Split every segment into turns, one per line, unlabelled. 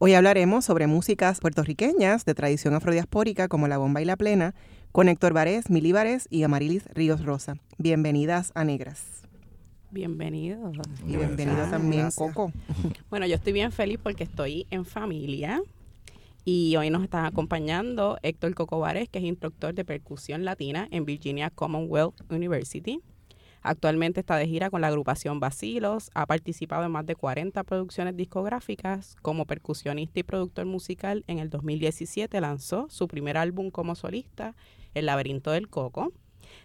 Hoy hablaremos sobre músicas puertorriqueñas de tradición afrodiaspórica como la bomba y la plena, con Héctor Varés, Mili Varés y Amarilis Ríos Rosa. Bienvenidas a Negras.
Bienvenidos.
Y bienvenido también, Coco.
Bueno, yo estoy bien feliz porque estoy en familia y hoy nos están acompañando Héctor Coco Varés, que es instructor de percusión latina en Virginia Commonwealth University. Actualmente está de gira con la agrupación Basilos, ha participado en más de 40 producciones discográficas. Como percusionista y productor musical, en el 2017 lanzó su primer álbum como solista, El laberinto del coco.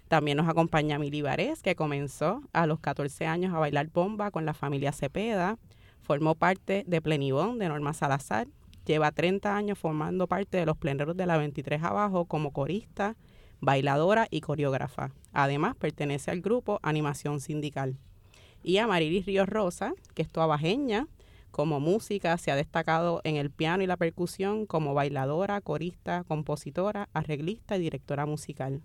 También nos acompaña Mili que comenzó a los 14 años a bailar bomba con la familia Cepeda. Formó parte de Plenibón de Norma Salazar. Lleva 30 años formando parte de los pleneros de la 23 Abajo como corista, bailadora y coreógrafa. Además, pertenece al grupo Animación Sindical. Y a Marilis Ríos Rosa, que es tuabajeña, como música se ha destacado en el piano y la percusión como bailadora, corista, compositora, arreglista y directora musical.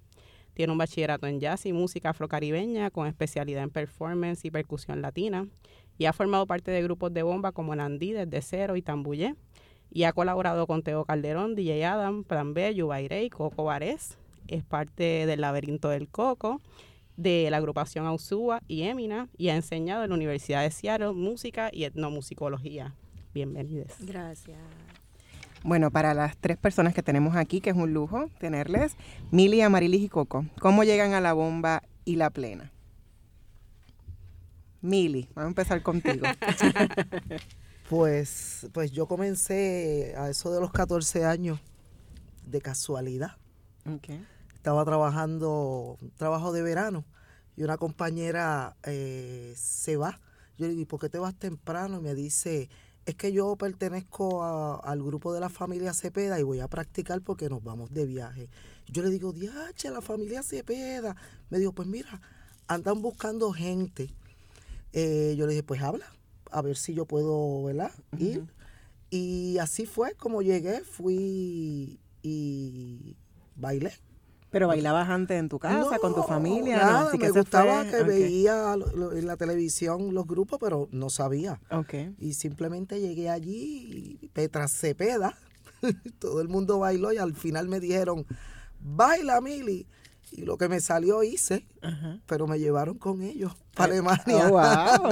Tiene un bachillerato en jazz y música afrocaribeña con especialidad en performance y percusión latina y ha formado parte de grupos de bomba como Nandí, Desde Cero y Tambuye y ha colaborado con Teo Calderón, DJ Adam, Plan B, Yubairey, Coco Varés, es parte del Laberinto del Coco, de la agrupación Ausúa y Emina, y ha enseñado en la Universidad de Seattle música y etnomusicología. Bienvenidos.
Gracias.
Bueno, para las tres personas que tenemos aquí, que es un lujo tenerles, Mili, Amarilis y Coco, ¿cómo llegan a la bomba y la plena? Mili, vamos a empezar contigo.
pues, pues yo comencé a eso de los 14 años de casualidad. Okay estaba trabajando un trabajo de verano y una compañera eh, se va. Yo le digo, ¿por qué te vas temprano? Y me dice, es que yo pertenezco al grupo de la familia Cepeda y voy a practicar porque nos vamos de viaje. Yo le digo, diache, la familia Cepeda. Me dijo, pues mira, andan buscando gente. Eh, yo le dije, pues habla, a ver si yo puedo, ¿verdad? Ir. Y así fue como llegué, fui y bailé.
Pero bailabas antes en tu casa, con tu familia.
Nada, me gustaba que veía en la televisión los grupos, pero no sabía.
Okay.
Y simplemente llegué allí, Petra Cepeda, todo el mundo bailó y al final me dijeron, baila Mili. Y lo que me salió hice, pero me llevaron con ellos para eh, Alemania.
Oh,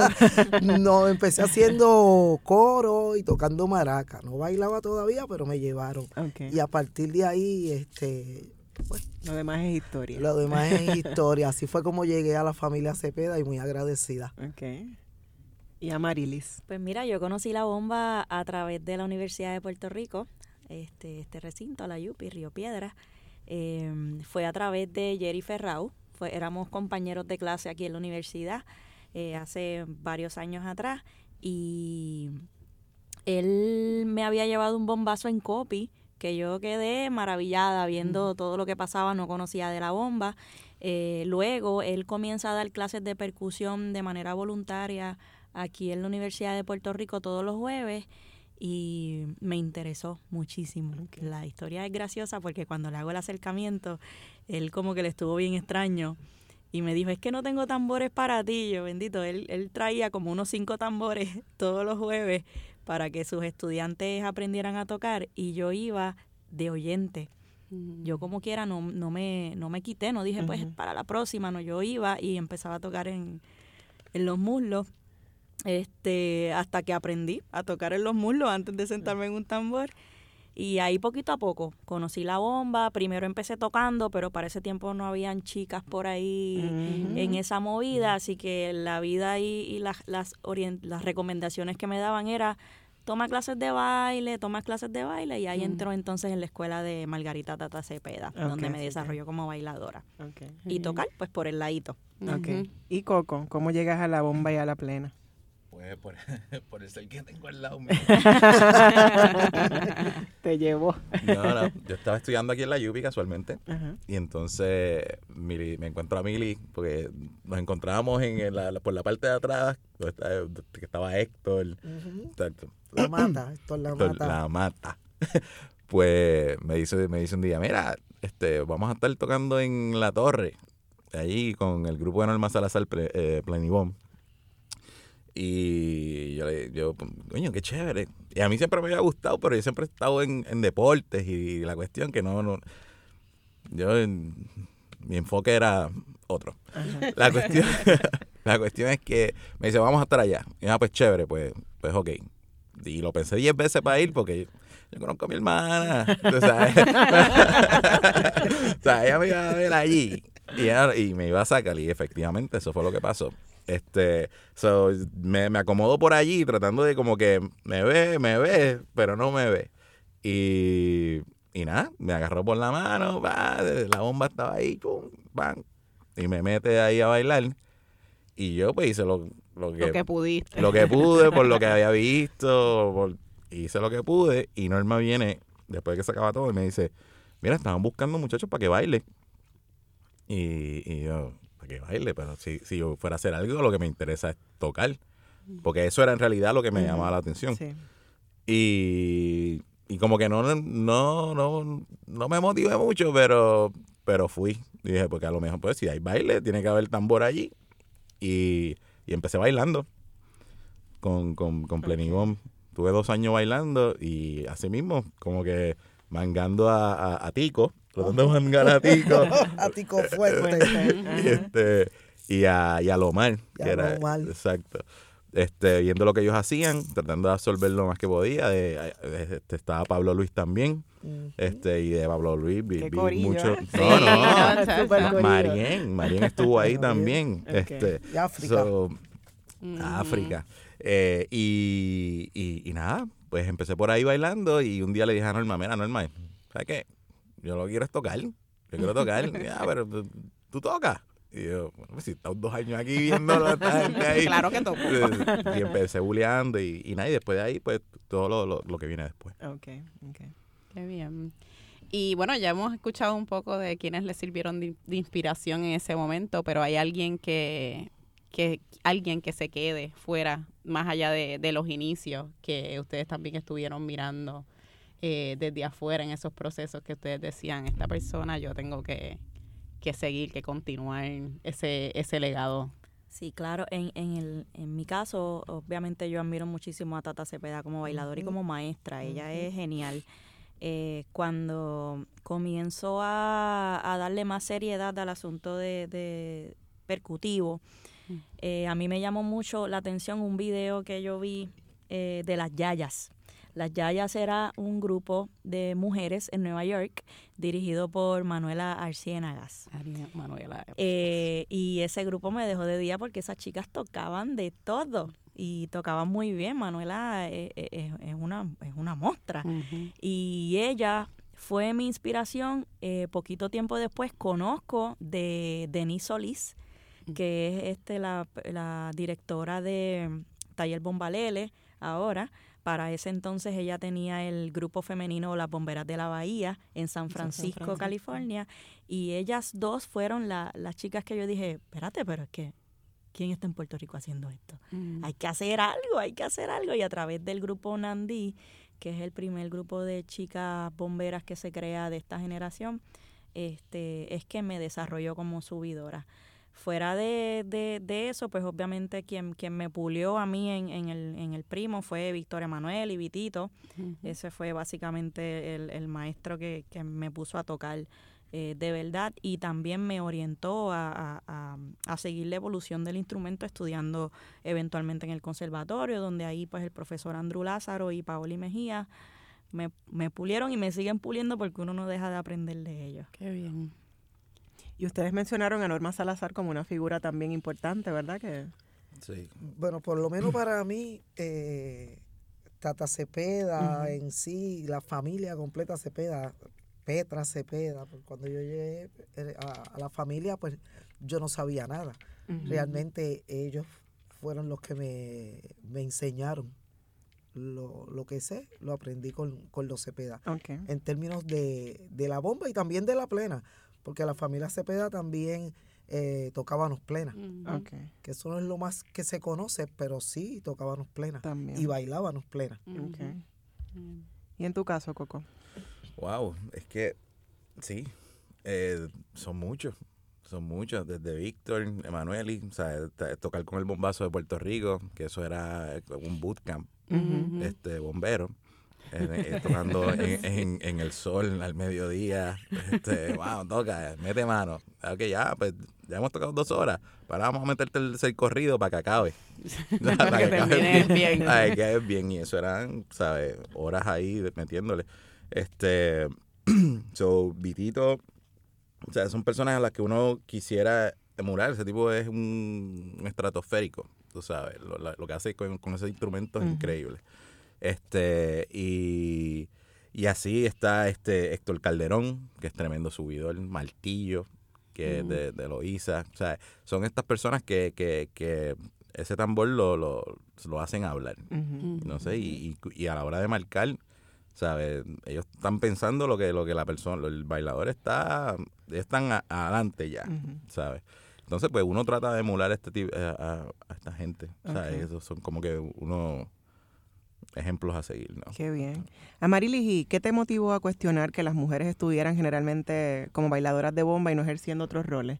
no, empecé haciendo coro y tocando maraca. No bailaba todavía, pero me llevaron. Y a partir de ahí, este,
pues, lo demás es historia.
Lo demás es historia. Así fue como llegué a la familia Cepeda y muy agradecida.
Ok. ¿Y a Marilis?
Pues mira, yo conocí la bomba a través de la Universidad de Puerto Rico, este, este recinto, la YUPI, Río Piedra. Em, fue a través de Jerry Ferrau. Fue, éramos compañeros de clase aquí en la universidad eh, hace varios años atrás. Y él me había llevado un bombazo en copy que yo quedé maravillada viendo todo lo que pasaba, no conocía de la bomba. Eh, luego él comienza a dar clases de percusión de manera voluntaria aquí en la Universidad de Puerto Rico todos los jueves y me interesó muchísimo. La historia es graciosa porque cuando le hago el acercamiento, él como que le estuvo bien extraño y me dijo, es que no tengo tambores para ti. Yo, bendito, él, él traía como unos cinco tambores todos los jueves para que sus estudiantes aprendieran a tocar y yo iba de oyente. Yo mm. como quiera no, no, me, no me quité, no dije pues para la próxima, no, yo iba y empezaba a tocar en, en los muslos este hasta que aprendí a tocar en los muslos antes de sentarme en un tambor Y ahí poquito a poco conocí la bomba. Primero empecé tocando, pero para ese tiempo no habían chicas por ahí en esa movida. Así que la vida y, y las, las, las recomendaciones que me daban era toma clases de baile, toma clases de baile. Y ahí entró entonces en la escuela de Margarita Tata Cepeda, donde me desarrolló como bailadora. Y tocar, pues por el ladito.
¿Y Coco, cómo llegas a la bomba y a la plena?
Por, por el ser que tengo al lado
Te llevó.
No, no. Yo estaba estudiando aquí en la Yupi casualmente. Y entonces me encuentro a Mili porque nos encontrábamos en la, por la parte de atrás, que estaba Héctor.
La mata, Héctor la mata.
La mata. Pues me dice, me dice un día, mira, este, vamos a estar tocando en la torre, allí con el grupo de Norma Salazar eh, Planibón. Y yo, yo, coño, qué chévere. Y a mí siempre me había gustado, pero yo siempre he estado en, deportes y, la cuestión que no, no yo, mi enfoque era otro. La cuestión, la cuestión es que me dice, vamos a estar allá. Y ah, pues chévere, pues, pues ok. Y lo pensé diez veces para ir porque yo conozco a mi hermana. o sea, ella me iba a ver allí y, y me iba a sacar. Y efectivamente eso fue lo que pasó. Este, so, me, me acomodo por allí tratando de como que me ve, me ve, pero no me ve. Y, y nada, me agarró por la mano, la bomba estaba ahí, pum, y me mete ahí a bailar. Y yo pues hice lo, lo que,
lo que pudiste.
Lo que pude, por lo que había visto, hice lo que pude. Y Norma viene, después de que se acaba todo, y me dice, mira, estaban buscando muchachos para que baile. Y, y yo, que baile, pero si, si yo fuera a hacer algo, lo que me interesa es tocar. Porque eso era en realidad lo que me llamaba la atención. Y, y como que no, no, no, no me motivé mucho, pero, pero fui. Y dije, porque a lo mejor, pues, si hay baile, tiene que haber tambor allí. Y, y empecé bailando con, con, con Plenigón. Tuve dos años bailando y así mismo, como que mangando a, a Tico, tratando de mangar a Tico.
a Tico fuerte.
y, este, y, a, y a Lomar. que era, Exacto. Este, viendo lo que ellos hacían, tratando de absorber lo más que podía. De, este, estaba Pablo Luis también. este Y de Pablo Luis vi, mucho.
¿eh? No,
no. Marien, Marien estuvo ahí también. Este,
y África.
África. Eh, y, y, y, nada, pues empecé por ahí bailando y un día le dije a Norma, mira Norma, ¿sabes qué? yo lo quiero es tocar. Yo quiero tocar. ah, pero tú tocas. Y yo, bueno, pues si estamos dos años aquí viendo a esta gente ahí.
Claro que toco.
Y empecé buleando y, y nada, y después de ahí, pues todo lo, lo, lo, que viene después.
Ok, ok.
Qué bien. Y bueno, ya hemos escuchado un poco de quienes le sirvieron de, de inspiración en ese momento, pero hay alguien que, que alguien que se quede fuera, más allá de, de los inicios, que ustedes también estuvieron mirando eh, desde afuera en esos procesos que ustedes decían, esta persona yo tengo que, que seguir, que continuar ese, ese legado.
Sí, claro, en, en, el, en mi caso, obviamente yo admiro muchísimo a Tata Cepeda como bailadora y como maestra, ella es genial. Eh, cuando comienzo a, a, darle más seriedad al asunto de, de percutivo, eh, a mí me llamó mucho la atención un video que yo vi de las Yayas. Las Yayas era un grupo de mujeres en Nueva York dirigido por Manuela Arciénagas.
Manuela.
Eh, y ese grupo me dejó de día porque esas chicas tocaban de todo y tocaban muy bien. Manuela eh, eh, es, una, es una mostra. Y ella fue mi inspiración. poquito tiempo después conozco de Denise Solís, que es este la, la directora de Taller Bombalele ahora. Para ese entonces ella tenía el grupo femenino Las Bomberas de la Bahía en San Francisco, California, y ellas dos fueron las chicas que yo dije, espérate, pero es que, ¿quién está en Puerto Rico haciendo esto? Mm. Hay que hacer algo, hay que hacer algo. Y a través del grupo Nandí, que es el primer grupo de chicas bomberas que se crea de esta generación, este, es que me desarrolló como subidora. Fuera de, de, eso, pues obviamente quien, quien me pulió a mí en, en, el, en el primo fue Victoria Manuel y Vitito. Ese fue básicamente el, el maestro que, que, me puso a tocar eh, de verdad y también me orientó a, a, a, seguir la evolución del instrumento estudiando eventualmente en el conservatorio, donde ahí pues el profesor Andrew Lázaro y Paoli Mejía me, me pulieron y me siguen puliendo porque uno no deja de aprender de ellos.
Qué bien.
Y ustedes mencionaron a Norma Salazar como una figura también importante, ¿verdad? Que
Sí.
Bueno, por lo menos para mí, eh, Tata Cepeda en sí, la familia completa Cepeda, Petra Cepeda, pues, cuando yo llegué eh, a, a la familia, pues yo no sabía nada. Realmente ellos fueron los que me, me enseñaron lo, lo que sé, lo aprendí con, con los Cepeda.
Ok.
En términos de, de la bomba y también de la plena, porque la familia Cepeda también eh, tocábamos plena,
Ujú.
Ok.
que eso no es lo más que se conoce, pero sí tocábamos plena
También.
y bailábamos plena.
Ujú.
Ok.
Mm.
Y en tu caso, Coco.
Wow, es que sí, eh, son muchos, son muchos, desde Víctor, Emanueli, o sea, tocar con el bombazo de Puerto Rico, que eso era un bootcamp, este bombero, eh, tocando en, en- en el sol al mediodía, este, wow, toca, mete mano, ok, ya, pues ya hemos tocado dos horas, ahora vamos a meterte el, el corrido para que acabe.
Para que
acabe
termines bien.
Ay, que es bien, y eso eran, ¿sabes? Horas ahí metiéndole. Este, so, Vitito, o sea, son personas a las que uno quisiera emular. Ese tipo es un, un estratosférico, tú sabes, lo, que hace con, con esos instrumentos es increíble. Este, y, y así está este Héctor Calderón, que es tremendo subidor, Martillo, que de, de Loíza. O sea, son estas personas que, que, que ese tambor lo, lo, lo hacen hablar. No sé, y, y, y a la hora de marcar, ¿sabes? Ellos están pensando lo que, lo que la persona, el bailador está, están a- adelante ya. ¿sabes? Entonces, pues uno trata de emular este tipo, a, a- a esta gente.
Ok.
Esos son como que unos ejemplos a seguir, ¿no?
Qué bien. Amarilis, ¿y qué te motivó a cuestionar que las mujeres estuvieran generalmente como bailadoras de bomba y no ejerciendo otros roles?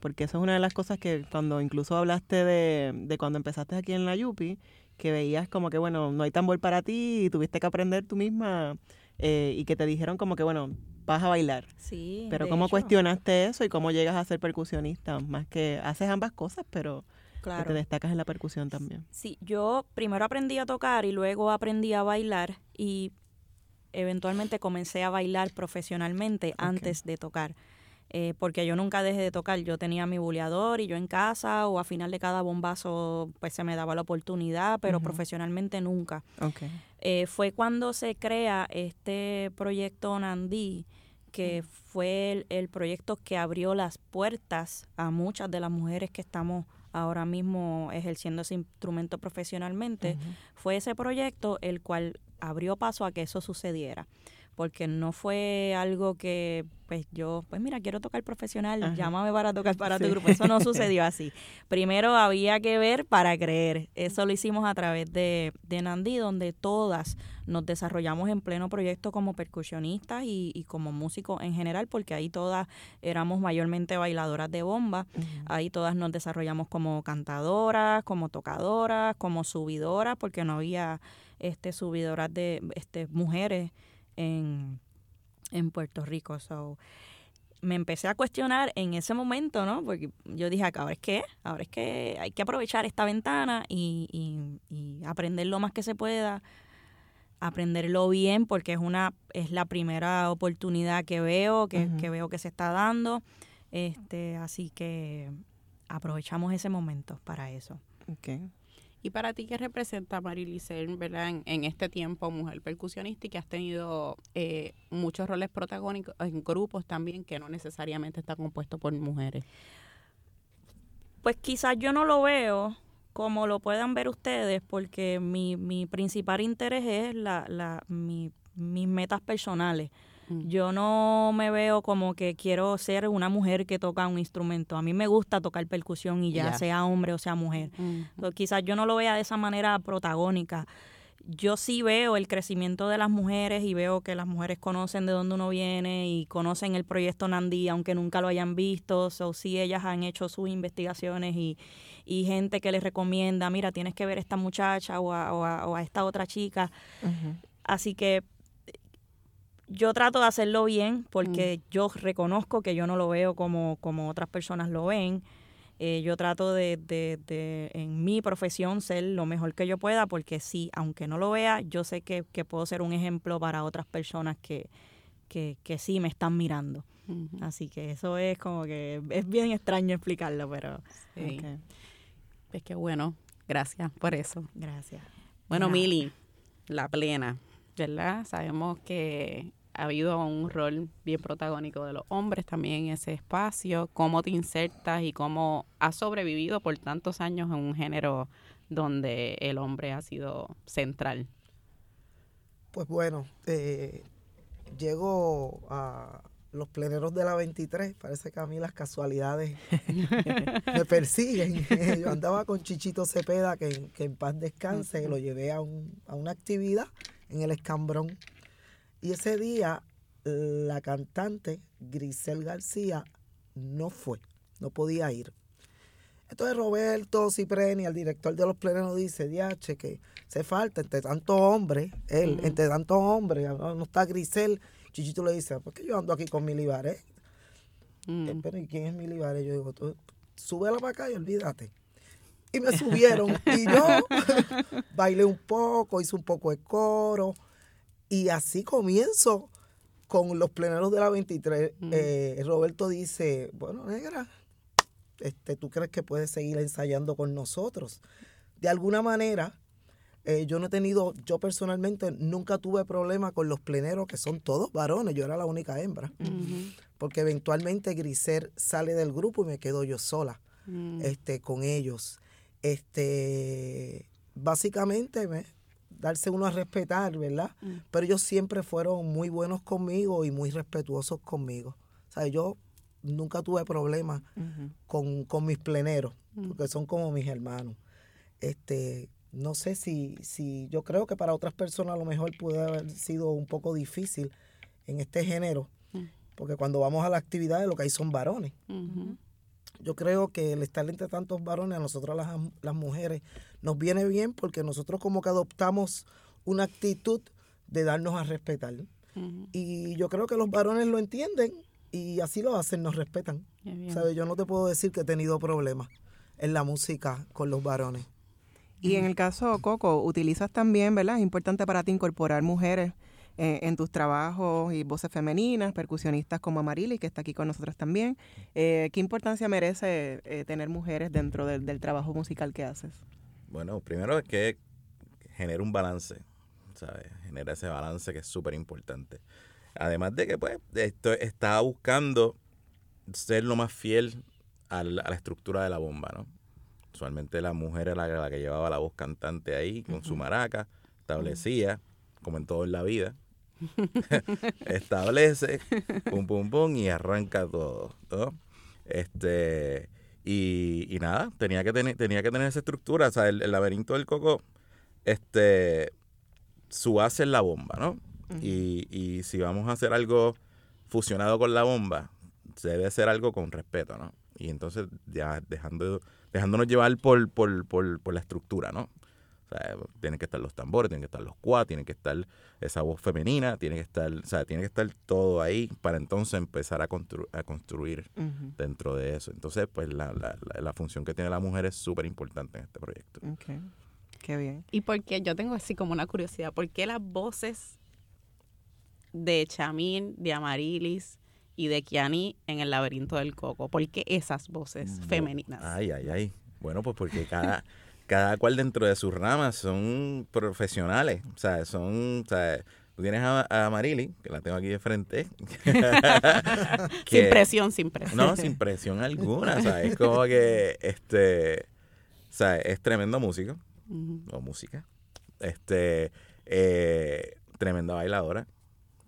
Porque eso es una de las cosas que cuando incluso hablaste de, de cuando empezaste aquí en la Yupi, que veías como que, bueno, no hay tambor para ti y tuviste que aprender tú misma eh, y que te dijeron como que, bueno, vas a bailar.
Sí.
Pero ¿cómo
hecho,
cuestionaste eso y cómo llegas a ser percusionista? Más que haces ambas cosas, pero que
Claro.
te destacas en la percusión también.
Sí, yo primero aprendí a tocar y luego aprendí a bailar y eventualmente comencé a bailar profesionalmente antes de tocar. Eh, porque yo nunca dejé de tocar, yo tenía mi buleador y yo en casa o a final de cada bombazo pues se me daba la oportunidad, pero profesionalmente nunca.
Ok.
Eh, fue cuando se crea este proyecto Nandí, que fue el, el proyecto que abrió las puertas a muchas de las mujeres que estamos ahora mismo ejerciendo ese instrumento profesionalmente. Fue ese proyecto el cual abrió paso a que eso sucediera. Porque no fue algo que, pues yo, pues mira, quiero tocar profesional,
Ajá.
llámame para tocar para tu grupo. Eso no sucedió así. Primero había que ver para creer. Eso lo hicimos a través de, de Nandí, donde todas nos desarrollamos en pleno proyecto como percusionistas y, y como músicos en general, porque ahí todas éramos mayormente bailadoras de bomba. Ahí todas nos desarrollamos como cantadoras, como tocadoras, como subidoras, porque no había este subidoras de este mujeres en, en Puerto Rico. So, me empecé a cuestionar en ese momento, ¿no? Porque yo dije, ahora es que, ahora es que hay que aprovechar esta ventana y, y, y aprender lo más que se pueda, aprenderlo bien, porque es una, es la primera oportunidad que veo, que, que veo que se está dando. Este, así que aprovechamos ese momento para eso.
Ok.
¿Y para ti qué representa Marilicel, verdad, en, en este tiempo, mujer percusionista y que has tenido eh, muchos roles protagónicos en grupos también que no necesariamente está compuesto por mujeres?
Pues quizás yo no lo veo como lo puedan ver ustedes, porque mi, mi principal interés es la, la, mi- mis metas personales.
Mm.
Yo no me veo como que quiero ser una mujer que toca un instrumento. A mí me gusta tocar percusión y ya, sea hombre o sea mujer.
Mm.
So, quizás yo no lo vea de esa manera protagónica. Yo sí veo el crecimiento de las mujeres y veo que las mujeres conocen de dónde uno viene y conocen el proyecto Nandí, aunque nunca lo hayan visto. So, sí, ellas han hecho sus investigaciones y, y gente que les recomienda, mira, tienes que ver a esta muchacha o a, o a- o a esta otra chica. Así que yo trato de hacerlo bien porque yo reconozco que yo no lo veo como, como otras personas lo ven. Eh, yo trato de, de, de, en mi profesión, ser lo mejor que yo pueda, porque sí, aunque no lo vea, yo sé que, que puedo ser un ejemplo para otras personas que, que, que sí me están mirando. Así que eso es como que es bien extraño explicarlo, pero...
Sí. Es que bueno, gracias por eso.
Gracias.
Bueno, Mili, la plena, ¿verdad? Sabemos que ha habido un rol bien protagónico de los hombres también en ese espacio. ¿Cómo te insertas y cómo has sobrevivido por tantos años en un género donde el hombre ha sido central?
Pues bueno, eh, llego a los pleneros de la 23, parece que a mí las casualidades me persiguen. Yo andaba con Chichito Cepeda, que, que en paz descanse, lo llevé a, un, a una actividad en el Escambrón. Y ese día la cantante Grisel García no fue, no podía ir. Entonces Roberto Cipreni, el director de los pleneros, dice, diache, que se falta entre tantos hombres, él, entre tantos hombres, no, está Grisel. Chichito le dice, ¿por qué yo ando aquí con Mili Baré? Mm. Pero ¿y quién es Mili Baré? Yo digo, tú, súbela para acá y olvídate. Y me subieron. y yo bailé un poco, hice un poco de coro. Y así comienzo con los pleneros de la 23. Eh, Roberto dice, bueno, negra, este, ¿tú crees que puedes seguir ensayando con nosotros? De alguna manera, eh, yo no he tenido, yo personalmente nunca tuve problema con los pleneros que son todos varones, yo era la única hembra, porque eventualmente Griser sale del grupo y me quedo yo sola mm. este, con ellos. Este, básicamente me, darse uno a respetar, ¿verdad? Mm. Pero ellos siempre fueron muy buenos conmigo y muy respetuosos conmigo. O sea, yo nunca tuve problemas con, mis pleneros, mm. porque son como mis hermanos. Este, no sé si, si, yo creo que para otras personas a lo mejor puede haber sido un poco difícil en este género, mm. porque cuando vamos a la actividad lo que hay son varones. Yo creo que el estar entre tantos varones a nosotros las, las mujeres nos viene bien porque nosotros como que adoptamos una actitud de darnos a respetar. Y yo creo que los varones lo entienden y así lo hacen, nos respetan. ¿Sabes? Yo no te puedo decir que he tenido problemas en la música con los varones.
Y en el caso, Coco, utilizas también, ¿verdad? Es importante para ti incorporar mujeres eh, en tus trabajos y voces femeninas, percusionistas como Amarili, que está aquí con nosotros también. Eh, ¿Qué importancia merece eh, tener mujeres dentro del, trabajo musical que haces?
Bueno, primero es que genera un balance, ¿sabes? Genera ese balance que es súper importante. Además de que, pues, esto está buscando ser lo más fiel a la, estructura de la bomba, ¿no? Usualmente la mujer era la, que llevaba la voz cantante ahí con su maraca, establecía, como en todo en la vida, establece, pum, pum, pum, y arranca todo. Este, y, nada, tenía que, tener, tenía que tener esa estructura. O sea, el, laberinto del coco, este, su base es la bomba, ¿no? y, y si vamos a hacer algo fusionado con la bomba, debe ser algo con respeto, ¿no? Y entonces ya dejando, dejándonos llevar por, por, por, por la estructura, ¿no? O sea, tienen que estar los tambores, tienen que estar los cuas, tienen que estar esa voz femenina, tiene que estar, o sea, tiene que estar todo ahí para entonces empezar a, a construir dentro de eso. Entonces, pues la, la, la, función que tiene la mujer es súper importante en este proyecto.
Okay. Qué bien.
Y porque yo tengo así como una curiosidad, ¿por qué las voces de Chamín, de Amarilis y de Kiani en el laberinto del coco? ¿Por qué esas voces femeninas?
Ay, ay, ay. Bueno, pues porque cada cada cual dentro de sus ramas son profesionales. O sea, son, o sea, tú tienes a, Marili, que la tengo aquí de frente.
sin presión, sin presión.
No, sin presión alguna. O sea, es como que, este, o sea, es tremendo músico, o música. Este, eh, tremenda bailadora,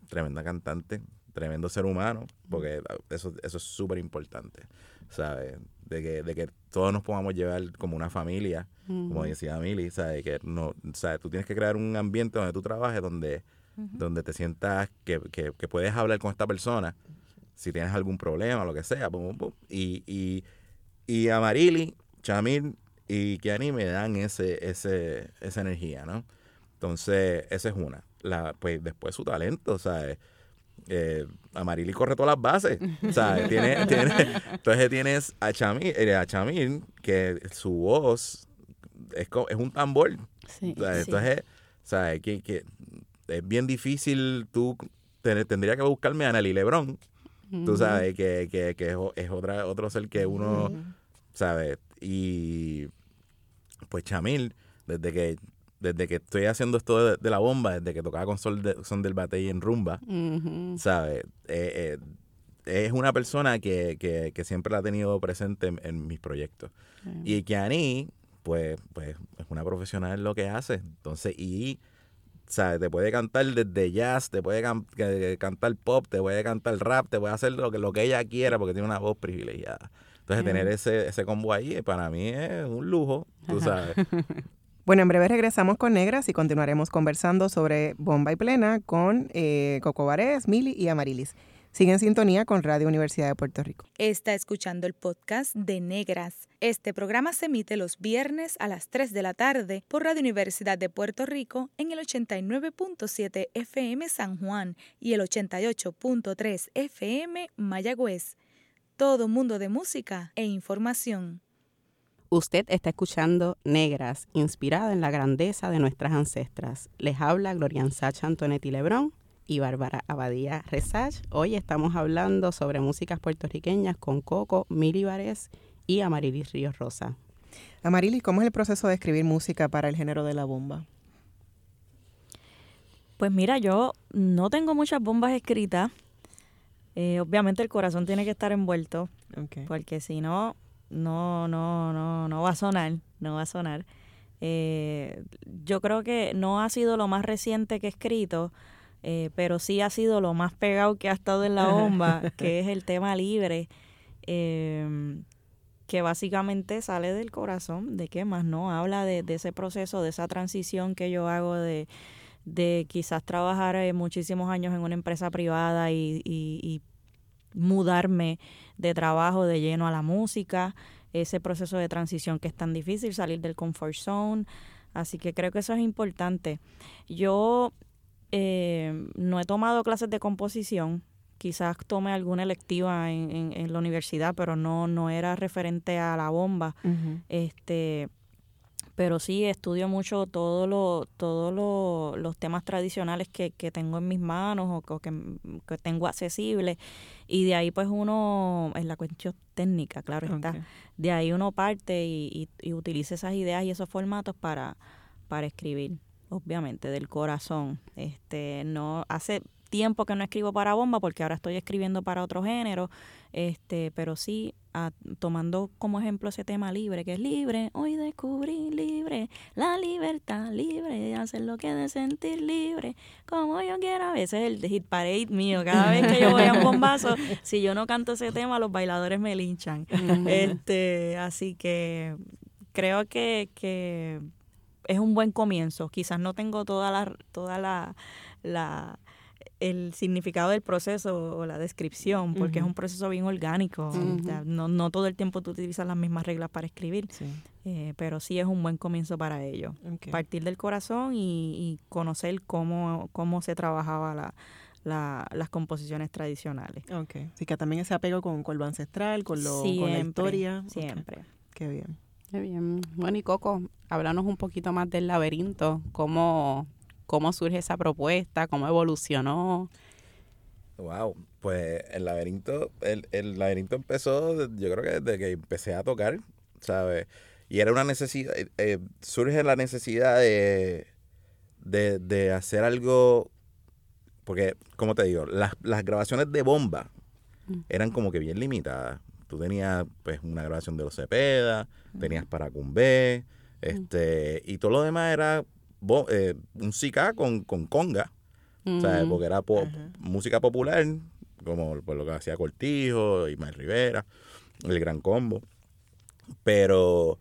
tremenda cantante, tremendo ser humano, porque eso, eso es súper importante, ¿sabes? De que, de que todos nos podamos llevar como una familia, como decía Mili, ¿sabes? Que no, ¿sabes? Tú tienes que crear un ambiente donde tú trabajes, donde, donde te sientas que, que, puedes hablar con esta persona, si tienes algún problema, lo que sea, Y, y, y a Marili, Chamil y Kiani me dan ese, ese, esa energía, ¿no? Entonces, esa es una. La, pues después su talento, ¿sabes? Eh, Amarili corre todas las bases. O sea, tiene, tiene, entonces tienes a Chamil, eh, a Chamil, que su voz es, es un tambor.
Sí.
O sea,
Sí.
Entonces, o sea, que, que es bien difícil tú tener- tendría que buscarme a Nelly Lebrón. Tú sabes que, que, que es otra, otro ser que uno, ¿sabes? Y pues Chamil, desde que desde que estoy haciendo esto de, de la bomba, desde que tocaba con Sol de- Son del Batey en Rumba,
Ujú.
¿sabes? Eh, eh, es una persona que, que, que siempre la ha tenido presente en, en mis proyectos. Y Kiani, pues, pues es una profesional en lo que hace. Entonces, y, ¿sabes? Te puede cantar desde jazz, te puede can- que- cantar pop, te puede cantar rap, te puede hacer lo que, lo que ella quiera porque tiene una voz privilegiada. Entonces, tener ese, ese combo ahí, para mí es un lujo, tú sabes.
Bueno, en breve regresamos con Negras y continuaremos conversando sobre Bomba y Plena con eh, Coco Varés, Mili y Amarilis. Sigue en sintonía con Radio Universidad de Puerto Rico.
Está escuchando el podcast de Negras. Este programa se emite los viernes a las 3 de la tarde por Radio Universidad de Puerto Rico en el 89.7 FM San Juan y el 88.3 FM Mayagüez. Todo mundo de música e información.
Usted está escuchando Negras, inspirada en la grandeza de nuestras ancestras. Les habla Glorian Sacha Antonetti Lebrón y Bárbara Abadía Resach. Hoy estamos hablando sobre músicas puertorriqueñas con Coco, Mili Varés y Amarilis Ríos Rosa.
Amarilis, ¿cómo es el proceso de escribir música para el género de la bomba?
Pues mira, yo no tengo muchas bombas escritas. Eh, obviamente el corazón tiene que estar envuelto,
Okay.
porque si no, no, no, no, no va a sonar, no va a sonar. Eh, yo creo que no ha sido lo más reciente que he escrito, eh, pero sí ha sido lo más pegado que ha estado en la bomba, que es el tema libre, eh, que básicamente sale del corazón, de qué más, ¿no? Habla de, de ese proceso, de esa transición que yo hago de, de quizás trabajar eh, muchísimos años en una empresa privada y, y- y mudarme de trabajo de lleno a la música, ese proceso de transición que es tan difícil, salir del comfort zone. Así que creo que eso es importante. Yo eh, no he tomado clases de composición, quizás tomé alguna electiva en, en- en la universidad, pero no, no era referente a la bomba. Este, pero sí estudio mucho todos lo, todos lo- los temas tradicionales que, que tengo en mis manos o, que, que tengo accesibles y de ahí pues uno, es la cuestión técnica, claro está, de ahí uno parte y, y, y utiliza esas ideas y esos formatos para, para escribir, obviamente, del corazón. Este, no hace tiempo que no escribo para bomba porque ahora estoy escribiendo para otro género, este, pero sí ah, tomando como ejemplo ese tema libre, que es libre, hoy descubrí libre, la libertad libre hacer lo que de sentir libre, como yo quiera. Ese es el hit parade mío. Cada vez que yo voy a un bombazo, si yo no canto ese tema, los bailadores me linchan. Este, así que creo que, que es un buen comienzo. Quizás no tengo toda la, toda la, la el significado del proceso o la descripción, porque es un proceso bien orgánico. O sea, no, no todo el tiempo tú utilizas las mismas reglas para escribir,
Sí.
eh, pero sí es un buen comienzo para ello. Partir del corazón y, y conocer cómo, cómo se trabajaba la, la- las composiciones tradicionales.
Ok. Así que también ese apego con, con lo ancestral, con, lo, con la historia.
Siempre.
Qué bien.
Qué bien. Bueno, y Coco, háblanos un poquito más del laberinto, cómo, cómo surge esa propuesta, cómo evolucionó.
Wow, pues el laberinto, el, el laberinto empezó, yo creo que desde que empecé a tocar, ¿sabes? Y era una necesidad, eh, eh, surge la necesidad de, de, de hacer algo, porque, como te digo, las, las grabaciones de bomba eran como que bien limitadas. Tú tenías, pues, una grabación de los Cepeda, tenías para Cumbé, este, y todo lo demás era bo- eh, un SICA con, con conga. ¿sabes? Porque era pop- música popular, como por lo que hacía Cortijo, Ismael Rivera, el Gran Combo. Pero,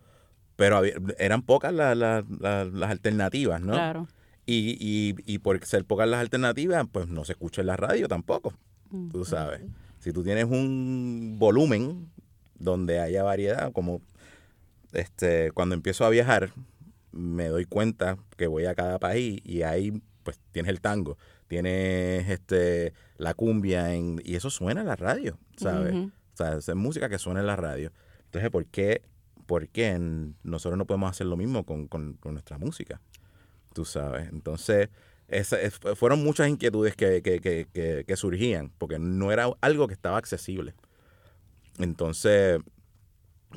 pero había- eran pocas la- la- la- las alternativas, ¿no?
Claro.
Y, y, y por ser pocas las alternativas, pues no se escucha en la radio tampoco, tú sabes. Si tú tienes un volumen donde haya variedad, como este cuando empiezo a viajar, me doy cuenta que voy a cada país y ahí pues tienes el tango, tienes este, la cumbia, en, y eso suena en la radio, ¿sabes? O sea, es música que suena en la radio. Entonces, ¿por qué, por qué nosotros no podemos hacer lo mismo con, con- con nuestra música? Tú sabes. Entonces, esa- es- fueron muchas inquietudes que- que- que- que surgían, porque no era algo que estaba accesible. Entonces,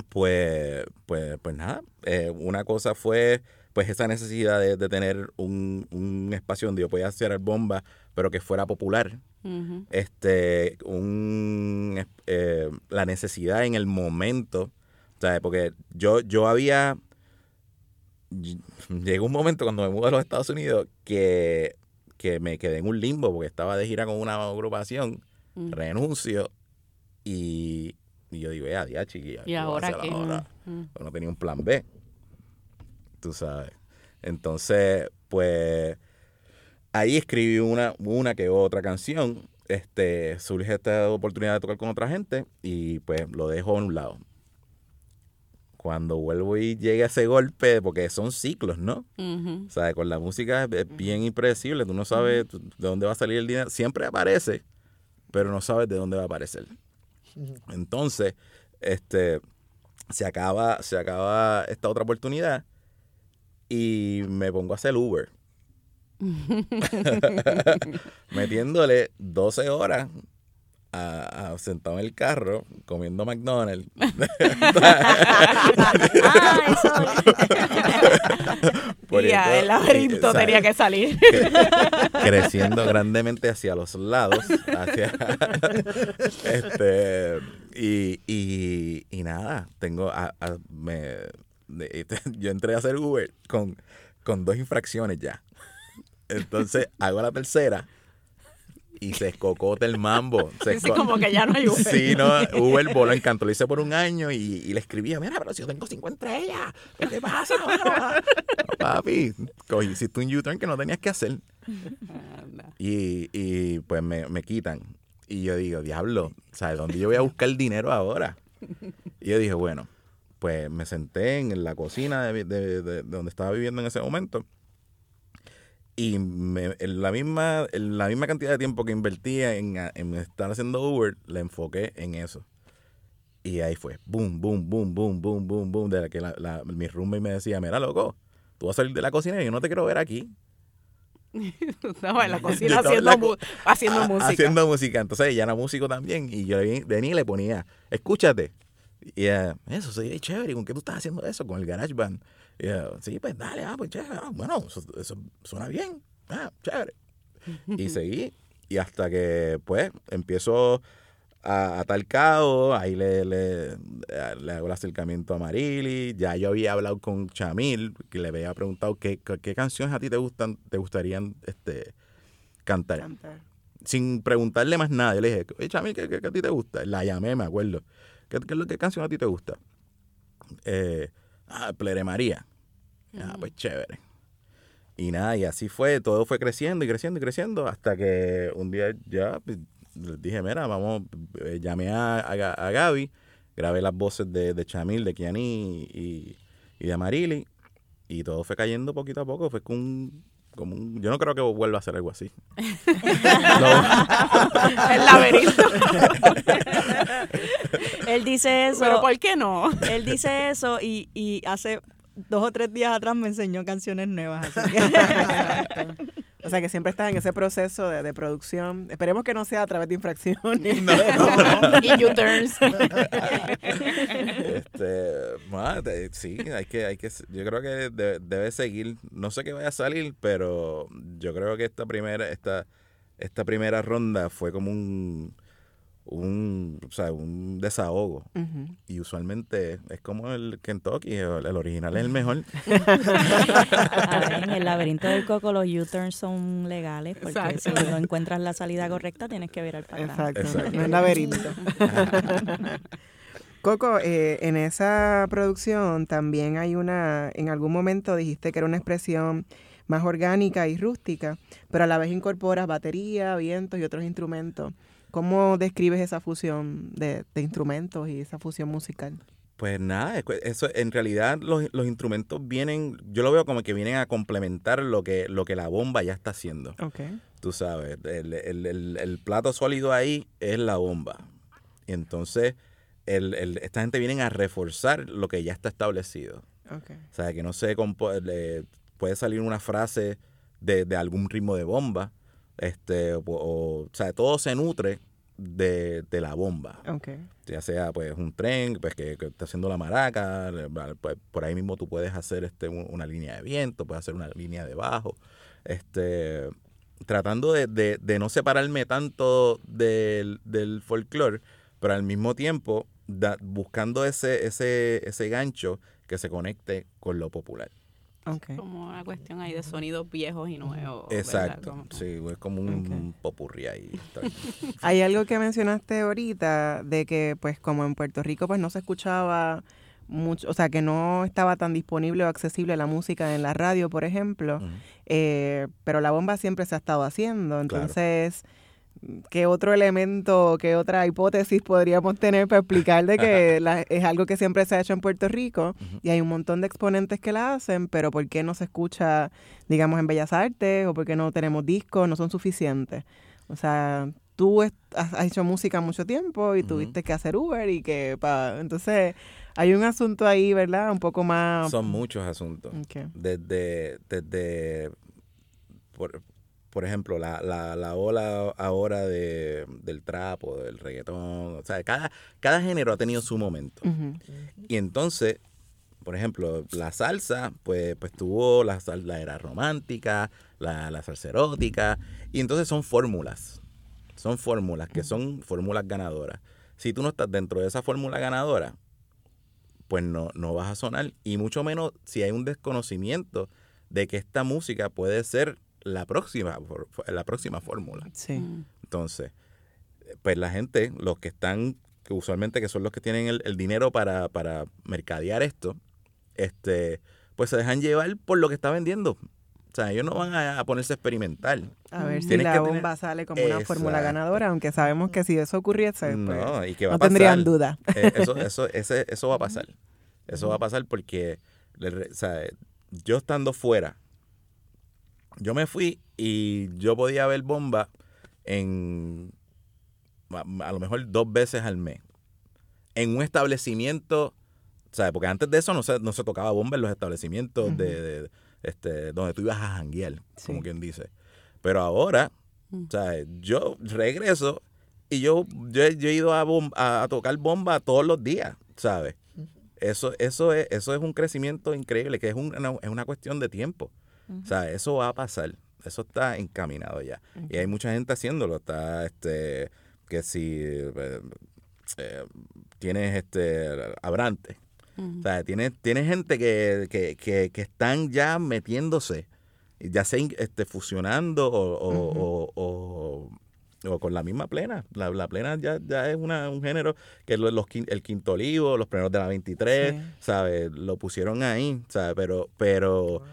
pues, pues, pues nada, eh, una cosa fue pues esa necesidad de, de tener un, un espacio donde yo podía hacer bomba, pero que fuera popular este un eh, la necesidad en el momento ¿sabes? porque yo yo había ll- llegó un momento cuando me mudé a los Estados Unidos que, que me quedé en un limbo porque estaba de gira con una agrupación
Mm.
renuncio y, y yo digo ya ya chiquilla
¿Y ahora qué?
ahora?
Mm.
No tenía un plan B tú sabes entonces pues ahí escribí una, una que otra canción. Este, surge esta oportunidad de tocar con otra gente y pues lo dejo a un lado. Cuando vuelvo y llega ese golpe, porque son ciclos, ¿no?
Ujú.
O sea, con la música es es bien impredecible, tú no sabes de dónde va a salir el dinero. Siempre aparece, pero no sabes de dónde va a aparecer. Entonces, este, se acaba, se acaba esta otra oportunidad y me pongo a hacer Uber. Metiéndole 12 horas a, a- sentado en el carro comiendo McDonald's.
Ah.
Por
Y
eso-
el laberinto
¿sabes?
tenía que salir.
creciendo grandemente hacia los lados, hacia este y, y, y nada, tengo a- a- me, de- yo entré a hacer Uber con, con dos infracciones ya. Entonces hago la tercera y se escocota el mambo. Se esco-
como que ya no hay Uber.
Sí, no, Uber voló en canto. Lo hice por un año y, y le escribía, mira, pero si yo tengo 50 estrellas, ¿qué te pasa? mano?" No, papi, cogí, hiciste un U-turn que no tenías que hacer.
Anda.
Y, y pues me, me quitan. Y yo digo, diablo, ¿sabes dónde yo voy a buscar el dinero ahora? Y yo dije, bueno, pues me senté en la cocina de, de- de- de donde estaba viviendo en ese momento. Y me- en la, misma, en la misma cantidad de tiempo que invertía en, en estar haciendo Uber, le enfoqué en eso. Y ahí fue, boom, boom, boom, boom, boom, boom, boom, de la que la, la- mi roommate me decía, mira, loco, tú vas a salir de la cocina y yo no te quiero ver aquí.
Estaba en la cocina
en
haciendo,
la
mu-
co-
haciendo
a-
música.
Haciendo música. Entonces ella era músico también. Y yo ven- venía y le ponía, escúchate. Y ella, eso sería chévere. ¿y ¿Con qué tú estás haciendo eso? Con el garage band. Y ella, sí, pues dale, ah, pues chévere. ah, bueno, eso, eso suena bien. Ah, chévere. Y seguí. Y hasta que, pues, empiezo a, a tal cabo, ahí le, le, le hago el acercamiento a Marili. Ya yo había hablado con Chamil, que le había preguntado qué, qué, qué canciones a ti te gustan, te gustarían este, cantar
Cantar.
sin preguntarle más nada. Yo le dije, oye, Chamil, ¿qué, qué- qué a ti te gusta? La llamé, me acuerdo. ¿Qué, qué, es lo- qué canción a ti te gusta? Eh, ah, Plere María. Ah, pues chévere. Y nada, y así fue, todo fue creciendo y creciendo y creciendo hasta que un día ya pues, les dije, mira, vamos, eh, llamé a, a, a Gaby, grabé las voces de, de Chamil, de Kiani y, y de Marili, y todo fue cayendo poquito a poco, fue como un, como un- yo no creo que vuelva a hacer algo así.
El laberinto.
Él dice eso.
Pero ¿por qué no?
Él dice eso y, y hace dos o tres días atrás me enseñó canciones nuevas. Así que
O sea que siempre estás en ese proceso de, de producción. Esperemos que no sea a través de infracciones.
y U-turns.
este, bueno, sí, hay que, hay que, yo creo que de- debe seguir, no sé qué vaya a salir, pero yo creo que esta primera, esta, esta primera ronda fue como un, un, o sea, un desahogo. Y usualmente es como el Kentucky, el, el original es el mejor.
Ver, en el laberinto del coco los U-turns son legales porque
Exacto.
si no encuentras la salida correcta tienes que virar para atrás.
Exacto,
Exacto.
no es laberinto. Coco, eh, en esa producción también hay una, en algún momento dijiste que era una expresión más orgánica y rústica, pero a la vez incorporas batería, vientos y otros instrumentos. ¿Cómo describes esa fusión de, de instrumentos y esa fusión musical?
Pues nada, eso en realidad los, los instrumentos vienen, yo lo veo como que vienen a complementar lo que, lo que la bomba ya está haciendo.
Ok.
Tú sabes, el, el- el- el plato sólido ahí es la bomba. Y entonces, el, el- esta gente viene a reforzar lo que ya está establecido.
Ok.
O sea, que no se puede salir una frase de, de algún ritmo de bomba. Este, o, o- o sea, todo se nutre de, de la bomba.
Ok.
Ya sea pues un tren pues que, que está haciendo la maraca, pues, por ahí mismo tú puedes hacer este un- una línea de viento, puedes hacer una línea de bajo. Este, tratando de, de- de no separarme tanto del, del folclore, pero al mismo tiempo da- buscando ese, ese, ese gancho que se conecte con lo popular.
Ok.
Como una cuestión ahí de sonidos viejos y nuevos.
Exacto.
Como-
Sí, es como un popurrí ahí.
Hay algo que mencionaste ahorita de que, pues, como en Puerto Rico, pues no se escuchaba mucho, o sea, que no estaba tan disponible o accesible la música en la radio, por ejemplo, eh, pero la bomba siempre se ha estado haciendo. Entonces, ¿qué otro elemento, qué otra hipótesis podríamos tener para explicar de que la- es algo que siempre se ha hecho en Puerto Rico y hay un montón de exponentes que la hacen, pero ¿por qué no se escucha, digamos, en Bellas Artes o por qué no tenemos discos? No son suficientes. O sea, tú has, has hecho música mucho tiempo y tuviste que hacer Uber y que... Pa, entonces, hay un asunto ahí, ¿verdad? Un poco más...
Son muchos asuntos. Desde, desde por, por ejemplo, la, la, la ola ahora de, del trapo, del reggaetón, o sea, cada, cada género ha tenido su momento. Y entonces, por ejemplo, la salsa, pues, pues tuvo la, la era romántica, la, la salsa erótica, y entonces son fórmulas, son fórmulas que son fórmulas ganadoras. Si tú no estás dentro de esa fórmula ganadora, pues no, no vas a sonar, y mucho menos si hay un desconocimiento de que esta música puede ser la próxima, la próxima fórmula.
Sí.
Mm.
Entonces, pues la gente, los que están, que usualmente que son los que tienen el, el dinero para, para mercadear esto, este, pues se dejan llevar por lo que está vendiendo. O sea, ellos no van a, a ponerse a experimentar.
A ver si la
tener-
bomba sale como una fórmula ganadora, aunque sabemos que si eso ocurriese, pues,
No, y que va
no
a pasar.
tendrían duda.
Eh, eso, eso, ese- eso va a pasar. Eso va a pasar porque, o sea, yo estando fuera, yo me fui y yo podía ver bomba en a, a lo mejor dos veces al mes. En un establecimiento, ¿sabes? Porque antes de eso no se, no se tocaba bomba en los establecimientos de, de- este, donde tú ibas a janguear, como quien dice. Pero ahora,
Mm.
¿sabes? Yo regreso y yo, yo, he- yo he ido a, bom- a, tocar bomba todos los días, ¿sabes? Eso, eso, es, eso es un crecimiento increíble, que es, una, es una cuestión de tiempo. O sea, eso va a pasar. Eso está encaminado ya. Y hay mucha gente haciéndolo. Está, este, que si eh, eh, tienes, este, Abrante.
Ujú.
O sea, tienes, tienes gente que, que, que, que están ya metiéndose, ya sea este, fusionando o, o, o- o- o con la misma plena. La, la plena ya, ya es una, un género que lo- los, quin- el quinto olivo, los primeros de la 23,
Sí.
¿sabes? Lo pusieron ahí, ¿sabes? Pero, pero.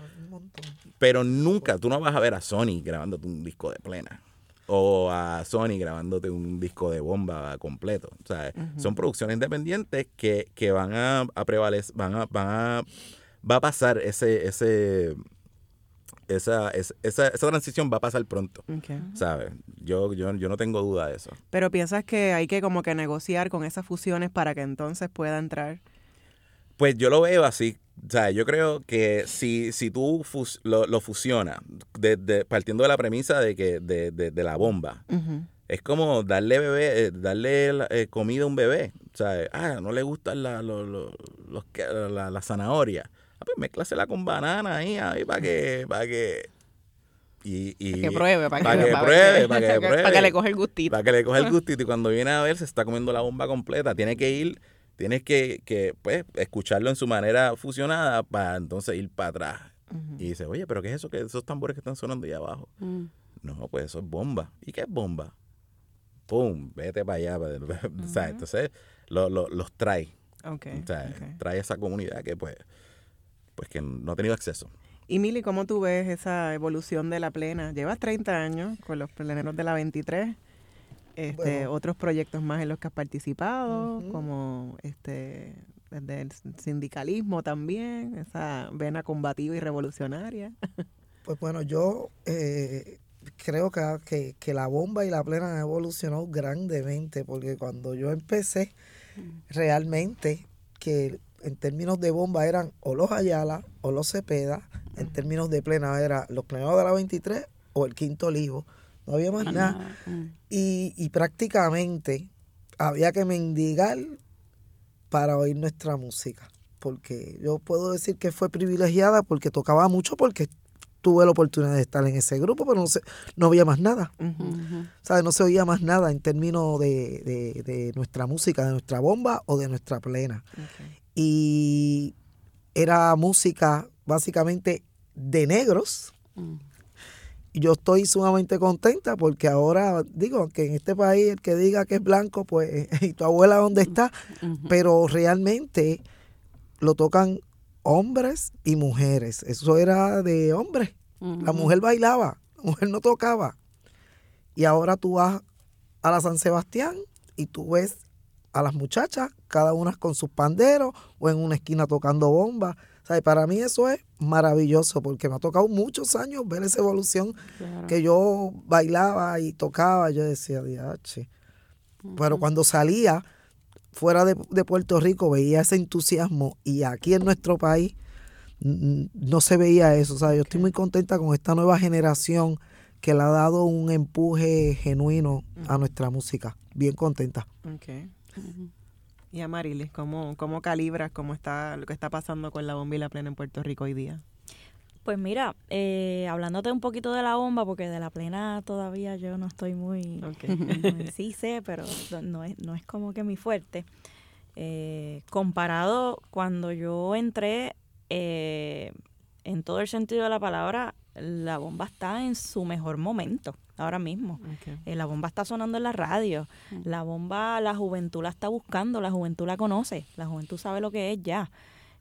Pero nunca, tú no vas a ver a Sony grabándote un disco de plena. O a Sony grabándote un disco de bomba completo. O sea, son producciones independientes que, que van a, a prevalecer, van a, van a, va a pasar ese, ese, esa, esa, esa, esa transición va a pasar pronto. ¿Sabes? Yo, yo, yo no tengo duda de eso.
Pero piensas que hay que como que negociar con esas fusiones para que entonces pueda entrar.
Pues yo lo veo así. O sea, yo creo que si, si tú fus- lo, lo fusionas, desde- partiendo de la premisa de que de, de- de la bomba, es como darle bebé, eh, darle la- eh, comida a un bebé. O sea, ah, no le gustan la, lo- lo- los la, la zanahoria. Ah, pues mezclasela con banana ahí, ahí para que, para que. Y, y-
Para que pruebe, para,
para
que,
pruebe, para que pruebe.
para que le coge el gustito.
Para que le coja el gustito y cuando viene a ver se está comiendo la bomba completa. Tiene que ir, tienes que, que pues, escucharlo en su manera fusionada para entonces ir para atrás. Y dice, oye, pero ¿qué es eso? que esos tambores que están sonando ahí abajo?
Mm.
No, pues eso es bomba. ¿Y qué es bomba? ¡Pum! Vete para allá. para- o sea, entonces lo- lo- los trae.
Ok.
O sea, trae esa comunidad que pues, pues que no ha tenido acceso.
Y Mili, ¿cómo tú ves esa evolución de la plena? Llevas 30 años con los pleneros de la 23. Este,
Bueno.
otros proyectos más en los que has participado, como este desde el sindicalismo también, esa vena combativa y revolucionaria.
Pues bueno, yo eh, creo que, que, la bomba y la plena han evolucionado grandemente, porque cuando yo empecé, realmente, que en términos de bomba eran o los Ayala o los Cepeda, en términos de plena era los plenados de la 23 o el quinto olivo, no había más nada. Y, y prácticamente había que mendigar para oír nuestra música, porque yo puedo decir que fue privilegiada porque tocaba mucho, porque tuve la oportunidad de estar en ese grupo, pero no, se, no había más nada. No se oía más nada en términos de, nuestra música, de nuestra bomba o de nuestra plena. Y era música básicamente de negros. Mm. Yo estoy sumamente contenta porque ahora digo que en este país el que diga que es blanco, pues, ¿y tu abuela dónde está? Pero realmente lo tocan hombres y mujeres. Eso era de hombres. La mujer bailaba, la mujer no tocaba. Y ahora tú vas a la San Sebastián y tú ves a las muchachas, cada una con sus panderos o en una esquina tocando bombas. O para mí eso es maravilloso porque me ha tocado muchos años ver esa evolución que yo bailaba y tocaba. Yo decía, diache. Pero cuando salía, fuera de, Puerto Rico veía ese entusiasmo y aquí en nuestro país no se veía eso. O sea, yo estoy muy contenta con esta nueva generación que le ha dado un empuje genuino a nuestra música. Bien contenta.
Okay. Y Amarilis, ¿cómo, ¿cómo calibras cómo está lo que está pasando con la bomba y la plena en Puerto Rico hoy día?
Pues mira, eh, hablándote un poquito de la bomba, porque de la plena todavía yo no estoy muy... sí sé, pero no es, no es como que mi fuerte. Eh, comparado cuando yo entré, eh, en todo el sentido de la palabra, la bomba está en su mejor momento ahora mismo. la bomba está sonando en la radio. La bomba, la juventud la está buscando, la juventud la conoce, la juventud sabe lo que es ya.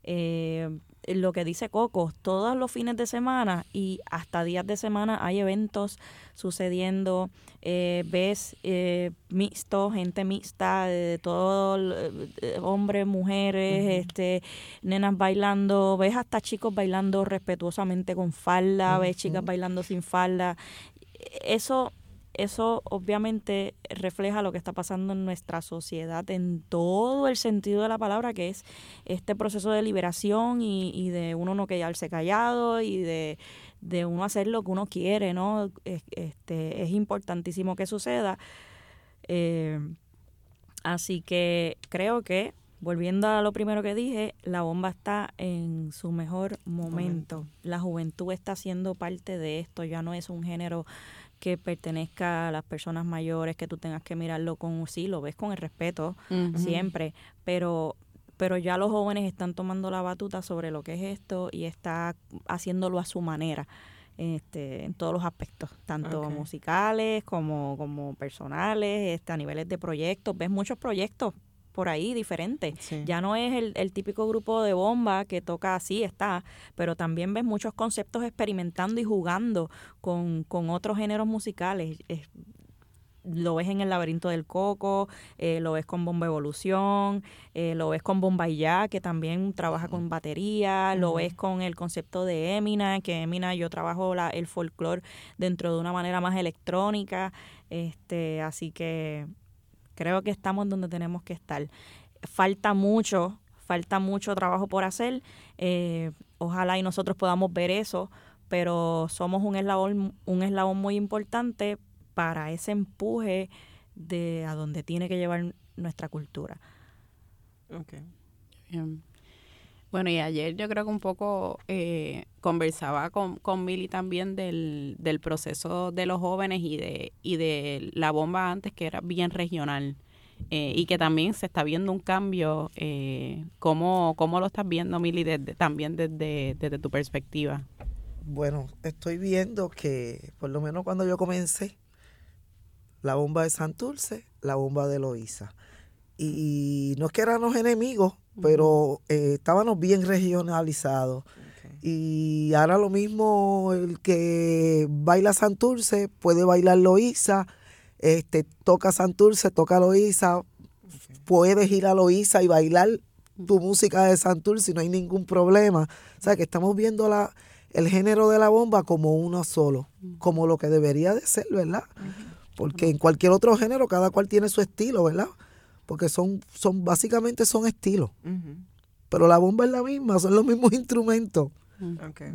Eh, lo que dice Coco, todos los fines de semana y hasta días de semana hay eventos sucediendo, eh, ves eh, mixto, gente mixta, de todo, eh, hombres, mujeres, este, nenas bailando, ves hasta chicos bailando respetuosamente con falda, ves chicas bailando sin falda. Eso eso obviamente refleja lo que está pasando en nuestra sociedad en todo el sentido de la palabra, que es este proceso de liberación y, de uno no quedarse callado y de, uno hacer lo que uno quiere, ¿no? Es, este, es importantísimo que suceda. Eh, así que creo que, volviendo a lo primero que dije, la bomba está en su mejor momento. La juventud está siendo parte de esto, ya no es un género que pertenezca a las personas mayores, que tú tengas que mirarlo con, sí, lo ves con el respeto siempre, pero pero ya los jóvenes están tomando la batuta sobre lo que es esto y está haciéndolo a su manera. Este, en todos los aspectos, tanto musicales como, como personales, este, a niveles de proyectos. Ves muchos proyectos por ahí diferente. Ya no es el, el, típico grupo de bomba que toca así, está, pero también ves muchos conceptos experimentando y jugando con, con otros géneros musicales. lo ves en el laberinto del coco, eh, lo ves con Bomba Evolución, eh, lo ves con Bomba Ya, que también trabaja con batería, lo ves con el concepto de Emina, que Emina yo trabajo la, el folclore dentro de una manera más electrónica, este, así que Creo que estamos donde tenemos que estar. Falta mucho, falta mucho trabajo por hacer. Eh, ojalá y nosotros podamos ver eso, pero somos un eslabón, un eslabón muy importante para ese empuje de a donde tiene que llevar nuestra cultura.
Okay. Bueno, y ayer yo creo que un poco eh, conversaba con, con Milly también del, del proceso de los jóvenes y de, y de la bomba antes que era bien regional. Eh, y que también se está viendo un cambio. Eh, ¿cómo, ¿Cómo lo estás viendo, Mili, desde, también desde, desde tu perspectiva?
Bueno, estoy viendo que, por lo menos cuando yo comencé, la bomba de Santurce, la bomba de Loíza. Y no es que éramos enemigos, pero eh, estábamos bien regionalizados. Y ahora lo mismo, el que baila Santurce puede bailar Loíza, este, toca Santurce, toca Loíza, puedes ir a Loíza y bailar tu música de Santurce no hay ningún problema. O sea, que estamos viendo la, el género de la bomba como uno solo, como lo que debería de ser, ¿verdad? Porque en cualquier otro género cada cual tiene su estilo, ¿verdad? Porque son, son básicamente son estilos. Pero la bomba es la misma, son los mismos instrumentos.
Okay.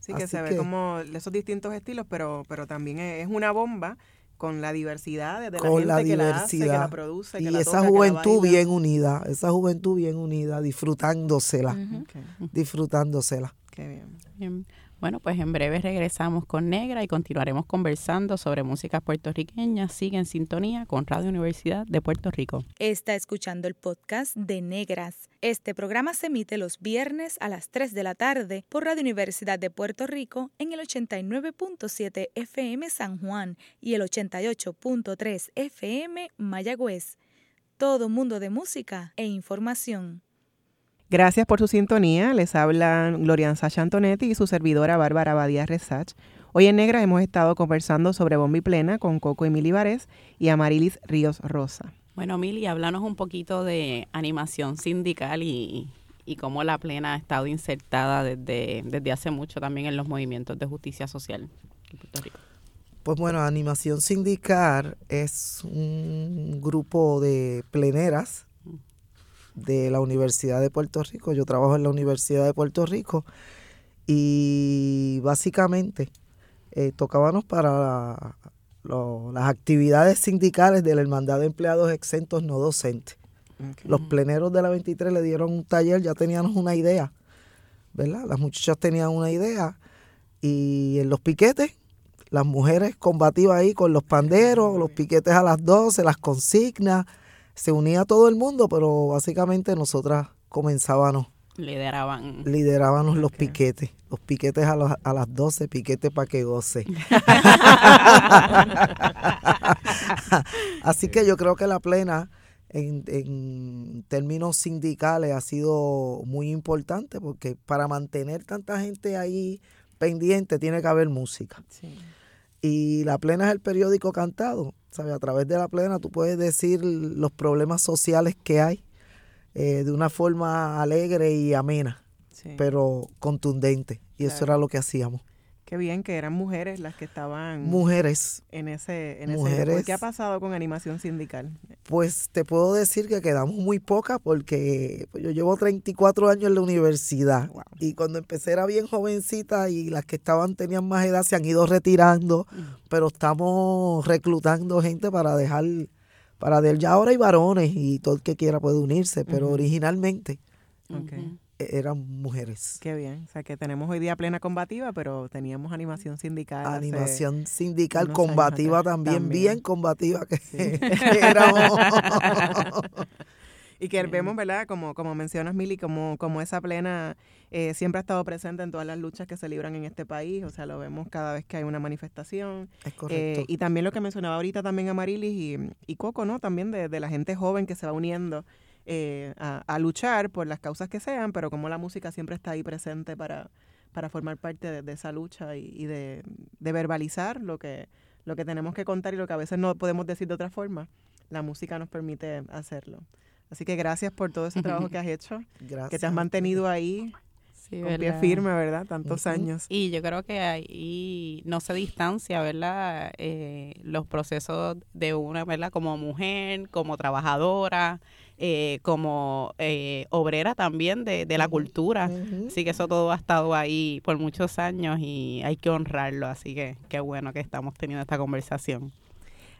Sí, que se ve como esos distintos estilos, pero, pero también es una bomba con la diversidad de la gente que la hace, que la produce,
y esa juventud bien unida, esa juventud bien unida, disfrutándosela, disfrutándosela.
Qué bien. Bueno, pues en breve regresamos con Negra y continuaremos conversando sobre música puertorriqueña. Sigue en sintonía con Radio Universidad de Puerto Rico.
Está escuchando el podcast de Negras. Este programa se emite los viernes a las 3 de la tarde por Radio Universidad de Puerto Rico en el 89.7 FM San Juan y el 88.3 FM Mayagüez. Todo mundo de música e información.
Gracias por su sintonía. Les hablan Glorian Sacha Antonetti y su servidora Bárbara Badía Resach. Hoy en Negra hemos estado conversando sobre Bombi Plena con Coco Emily Vares y Amarilis Ríos Rosa.
Bueno, Mili, háblanos un poquito de animación sindical y, cómo la plena ha estado insertada desde, desde hace mucho también en los movimientos de justicia social en Puerto Rico.
Pues bueno, Animación Sindical es un grupo de pleneras de la Universidad de Puerto Rico. Yo trabajo en la Universidad de Puerto Rico y básicamente eh, tocábamos para las actividades sindicales de la Hermandad de Empleados Exentos No Docentes. Los pleneros de la 23 le dieron un taller, ya teníamos una idea, ¿verdad? Las muchachas tenían una idea y en los piquetes, las mujeres combativas ahí con los panderos, los piquetes a las 12, las consignas, se unía todo el mundo, pero básicamente nosotras comenzábamos.
Lideraban.
Liderábamos los piquetes. Los piquetes a, a las 12, piquete para que goce. Así que yo creo que la plena, en, en, términos sindicales, ha sido muy importante porque para mantener tanta gente ahí pendiente tiene que haber música. Y la plena es el periódico cantado. A través de la plena tú puedes decir los problemas sociales que hay eh, de una forma alegre y amena, pero contundente. Y eso era lo que hacíamos.
Qué bien que eran mujeres las que estaban
mujeres.
en ese en mujeres, ¿Qué ha pasado con animación sindical?
Pues te puedo decir que quedamos muy pocas porque yo llevo 34 años en la universidad. Y cuando empecé era bien jovencita y las que estaban tenían más edad se han ido retirando, mm. pero estamos reclutando gente para dejar para de ya ahora hay varones y todo el que quiera puede unirse, pero originalmente. E-, eran mujeres.
Qué bien. O sea, que tenemos hoy día plena combativa, pero teníamos animación sindical.
Animación sindical combativa también, bien combativa que, éramos.
y que vemos, ¿verdad? Como, como mencionas, Mili, como, como esa plena eh, siempre ha estado presente en todas las luchas que se libran en este país. O sea, lo vemos cada vez que hay una manifestación.
Es correcto.
Eh, y también lo que mencionaba ahorita también Amarilis y, y Coco, ¿no? También de, de la gente joven que se va uniendo eh, a, luchar por las causas que sean, pero como la música siempre está ahí presente para, para formar parte de, esa lucha y, de, verbalizar lo que, lo que tenemos que contar y lo que a veces no podemos decir de otra forma, la música nos permite hacerlo. Así que gracias por todo ese trabajo que has hecho, que te has mantenido ahí sí, con pie firme, ¿verdad? Tantos años.
Y yo creo que ahí no se distancia, ¿verdad? Eh, los procesos de una, ¿verdad? Como mujer, como trabajadora, eh, como eh, obrera también de, de la cultura. Así que eso todo ha estado ahí por muchos años y hay que honrarlo. Así que qué bueno que estamos teniendo esta conversación.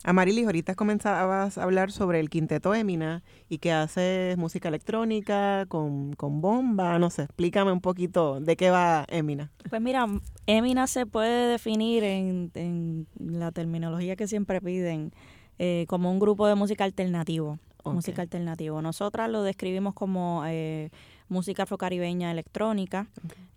Amarilis, ahorita comenzabas a hablar sobre el quinteto Emina y que haces música electrónica con, con, bomba, no sé, explícame un poquito de qué va Emina.
Pues mira, Emina se puede definir en, en la terminología que siempre piden eh, como un grupo de música alternativo música alternativa. Nosotras lo describimos como eh, música afrocaribeña electrónica,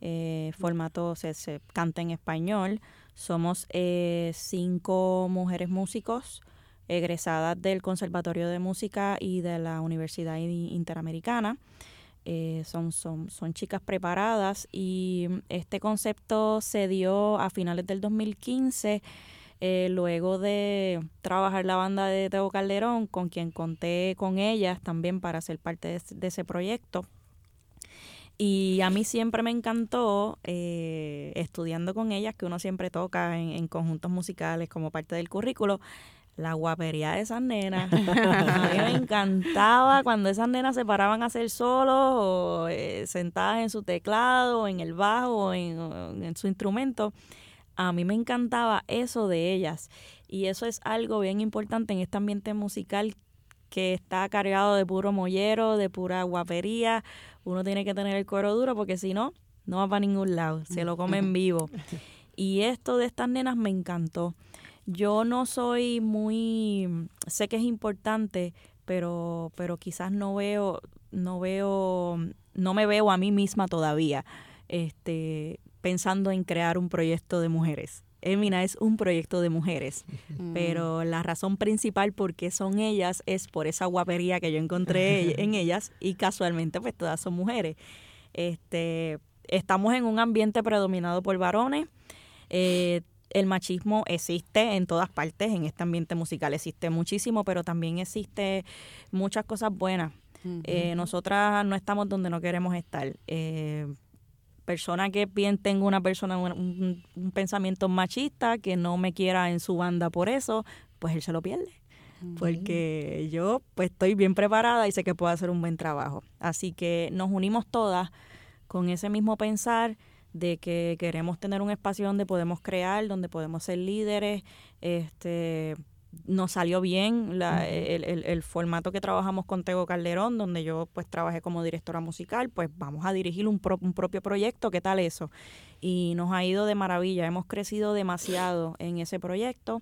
eh, formato se, se, canta en español. Somos eh, cinco mujeres músicos egresadas del Conservatorio de Música y de la Universidad Interamericana. son, son, son chicas preparadas y este concepto se dio a finales del 2015 eh, luego de trabajar la banda de Teo Calderón, con quien conté con ellas también para ser parte de, ese proyecto, Y a mí siempre me encantó, eh, estudiando con ellas, que uno siempre toca en, en conjuntos musicales como parte del currículo, la guapería de esas nenas. A mí me encantaba cuando esas nenas se paraban a hacer solos o eh, sentadas en su teclado, en el bajo o en su instrumento. A mí me encantaba eso de ellas. Y eso es algo bien importante en este ambiente musical que está cargado de puro mollero, de pura guapería. Uno tiene que tener el cuero duro porque si no, no va para ningún lado. Se lo comen vivo. Y esto de estas nenas me encantó. Yo no soy muy, sé que es importante, pero, pero quizás no veo, no veo, no me veo a mí misma todavía, este, pensando en crear un proyecto de mujeres. Emina es un proyecto de mujeres, pero la razón principal por qué son ellas es por esa guapería que yo encontré en ellas y casualmente pues todas son mujeres. Este, estamos en un ambiente predominado por varones. Eh, el machismo existe en todas partes, en este ambiente musical existe muchísimo, pero también existe muchas cosas buenas. Eh, nosotras no estamos donde no queremos estar. Eh, persona que bien tengo una persona, un, pensamiento machista, que no me quiera en su banda por eso, pues él se lo pierde. Porque yo pues estoy bien preparada y sé que puedo hacer un buen trabajo. Así que nos unimos todas con ese mismo pensar de que queremos tener un espacio donde podemos crear, donde podemos ser líderes. Este, nos salió bien la- el, el- el formato que trabajamos con Tego Calderón, donde yo pues trabajé como directora musical, pues vamos a dirigir un, pro- un propio proyecto, ¿qué tal eso? Y nos ha ido de maravilla, hemos crecido demasiado en ese proyecto.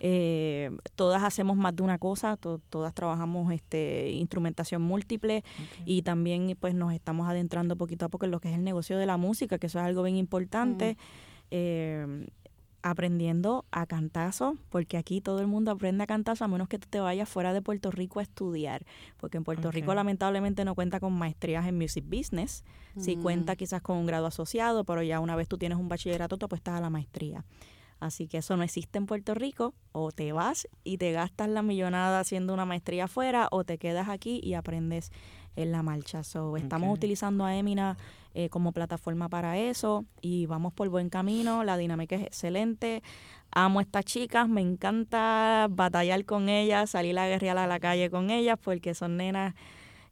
Eh, todas hacemos más de una cosa, to- todas trabajamos este instrumentación múltiple y también pues nos estamos adentrando poquito a poco en lo que es el negocio de la música, que eso es algo bien importante. Eh, aprendiendo a cantazo, porque aquí todo el mundo aprende a cantazo a menos que tú te vayas fuera de Puerto Rico a estudiar, porque en Puerto Rico lamentablemente no cuenta con maestrías en music business, sí cuenta quizás con un grado asociado, pero ya una vez tú tienes un bachillerato, tú apuestas a la maestría. Así que eso no existe en Puerto Rico, o te vas y te gastas la millonada haciendo una maestría afuera, o te quedas aquí y aprendes en la marcha. So, estamos utilizando a Emina eh, como plataforma para eso y vamos por buen camino, la dinámica es excelente. Amo a estas chicas, me encanta batallar con ellas, salir a guerrear a la calle con ellas porque son nenas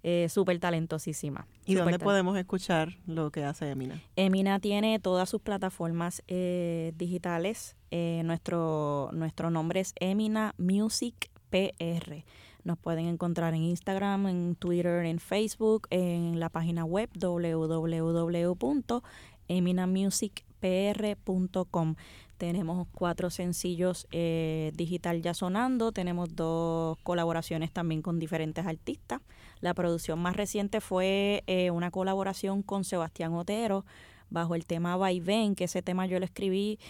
eh, súper talentosísimas.
¿Y dónde podemos escuchar lo que hace Emina?
Emina tiene todas sus plataformas eh, digitales. Eh, nuestro, nuestro nombre es Emina Music PR. Nos pueden encontrar en Instagram, en Twitter, en Facebook, en la página web www.eminamusicpr.com. Tenemos cuatro sencillos eh, digital ya sonando. Tenemos dos colaboraciones también con diferentes artistas. La producción más reciente fue eh, una colaboración con Sebastián Otero bajo el tema Vaivén, que ese tema yo lo escribí.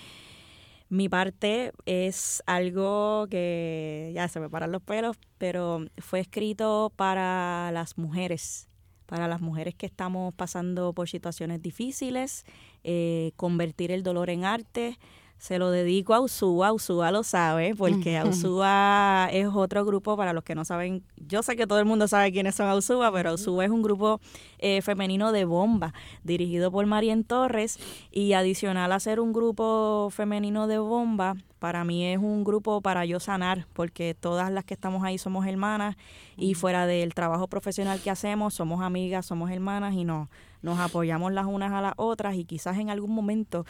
Mi parte es algo que ya se me paran los pelos, pero fue escrito para las mujeres, para las mujeres que estamos pasando por situaciones difíciles, eh, convertir el dolor en arte. Se lo dedico a Usúa, Usúa lo sabe, porque Usúa es otro grupo, para los que no saben, yo sé que todo el mundo sabe quiénes son Usúa, pero Usúa es un grupo eh, femenino de bomba, dirigido por Marien Torres, y adicional a ser un grupo femenino de bomba, para mí es un grupo para yo sanar, porque todas las que estamos ahí somos hermanas, y fuera del trabajo profesional que hacemos, somos amigas, somos hermanas, y nos, nos apoyamos las unas a las otras, y quizás en algún momento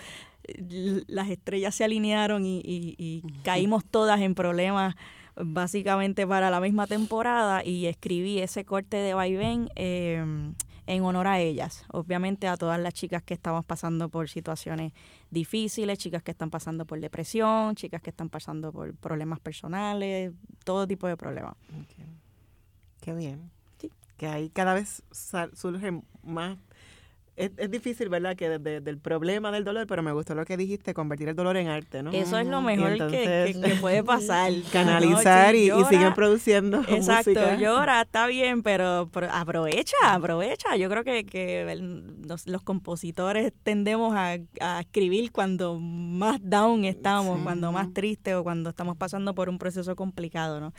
las estrellas se alinearon y, y- y caímos todas en problemas básicamente para la misma temporada y escribí ese corte de vaivén eh, en honor a ellas, obviamente a todas las chicas que estamos pasando por situaciones difíciles, chicas que están pasando por depresión, chicas que están pasando por problemas personales, todo tipo de problemas.
Qué bien.
Sí.
Que ahí cada vez surgen más... Es, es difícil, ¿verdad? Que desde el problema del dolor, pero me gustó lo que dijiste, convertir el dolor en arte, ¿no?
Eso es lo
Y
mejor que-
entonces,
que, que puede pasar.
Canalizar y, y
llora-
siguen produciendo
Exacto,
música.
llora, está bien, pero, pero aprovecha, aprovecha. Yo creo que, que los, los compositores tendemos a, a escribir cuando más down estamos,
Sí.
cuando más triste o cuando estamos pasando por un proceso complicado, ¿no?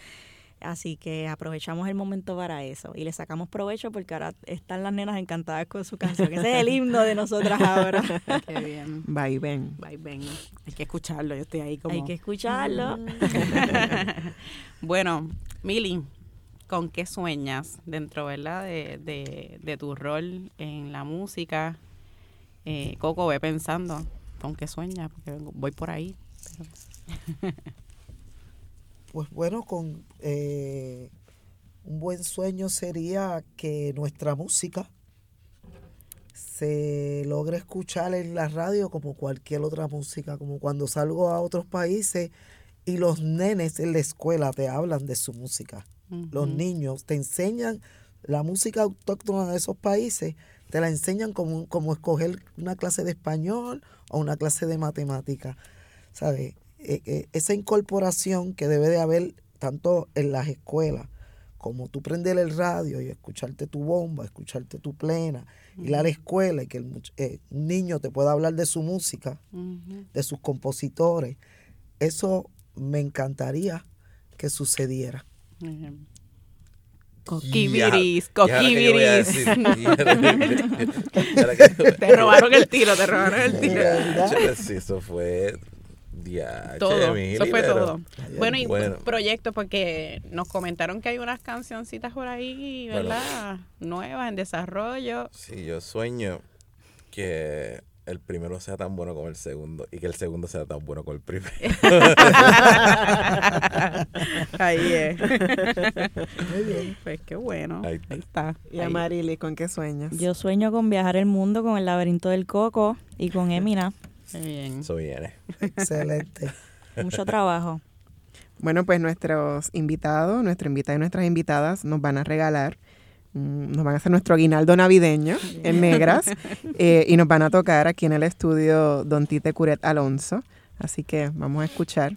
Así que aprovechamos el momento para eso y le sacamos provecho porque ahora están las nenas encantadas con su canción. Ese es el himno de nosotras ahora.
Qué bien.
Bye, ven.
Bye, ven. Hay que escucharlo, yo estoy ahí como...
Hay que escucharlo.
bueno, Mili, ¿con qué sueñas dentro, verdad, de, de, de tu rol en la música? Eh, Coco, ve pensando, ¿con qué sueñas? Porque voy por ahí. pero-
Pues bueno, con eh, un buen sueño sería que nuestra música se logre escuchar en la radio como cualquier otra música, como cuando salgo a otros países y los nenes en la escuela te hablan de su música. Los niños te enseñan la música autóctona de esos países, te la enseñan como, como escoger una clase de español o una clase de matemática. ¿Sabes? Eh, eh, esa incorporación que debe de haber tanto en las escuelas como tú prender el radio y escucharte tu bomba, escucharte tu plena, ir a la escuela y que el eh, un niño te pueda hablar de su música, de sus compositores, eso me encantaría que sucediera.
Coquibiris,
¿y ahora qué yo voy a
coquibiris. Te robaron el tiro, te robaron el tiro.
Sí, eso fue. Ya,
Todo, eso fue todo. Bueno, y
Bueno.
proyectos, porque nos comentaron que hay unas cancioncitas por ahí,
Bueno.
¿verdad? Nuevas, en desarrollo.
Sí, yo sueño que el primero sea tan bueno como el segundo y que el segundo sea tan bueno como el primero.
Ahí es.
Muy bien.
Pues qué bueno.
Ahí
Ahí
está.
Y a
Ahí.
Marily, ¿con qué sueñas?
Yo sueño con viajar el mundo con el laberinto del coco y con Emina.
Muy bien.
Eso viene.
Excelente.
Mucho trabajo.
Bueno, pues nuestros invitados, nuestro invitado y nuestras invitadas nos van a regalar, mm, nos van a hacer nuestro aguinaldo navideño en negras eh, y nos van a tocar aquí en el estudio Don Tite Curet Alonso. Así que vamos a escuchar.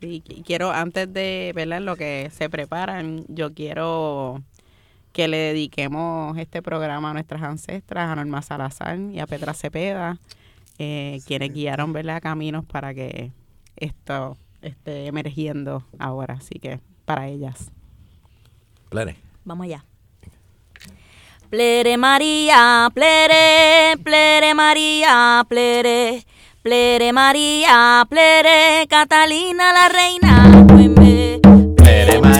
Sí, qui- quiero, antes de verla en lo que se preparan, yo quiero que le dediquemos este programa a nuestras ancestras, a Norma Salazar y a Petra Cepeda, eh, quienes guiaron ¿verdad? caminos para que esto esté emergiendo ahora. Así que para ellas.
Plane.
Vamos allá. Plere María, plere, plere María, plere, plere María, plere, Catalina la reina.
Plere María,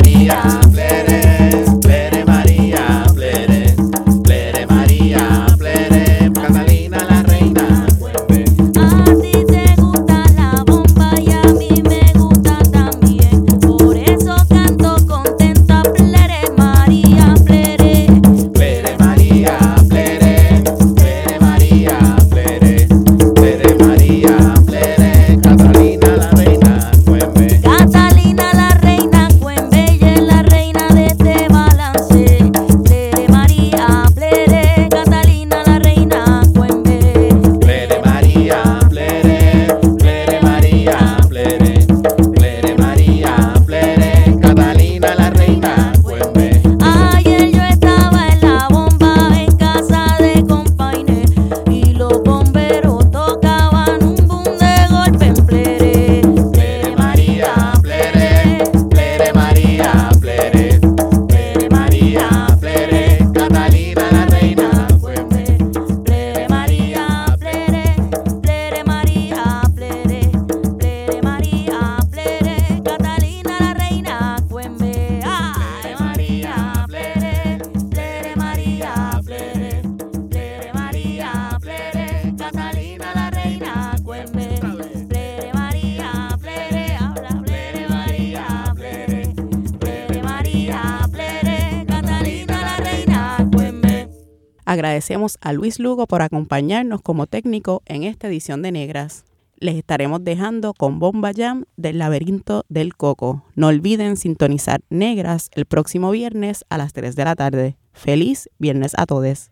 Agradecemos a Luis Lugo por acompañarnos como técnico en esta edición de Negras. Les estaremos dejando con Bomba Jam del laberinto del coco. No olviden sintonizar Negras el próximo viernes a las 3 de la tarde. Feliz viernes a todos.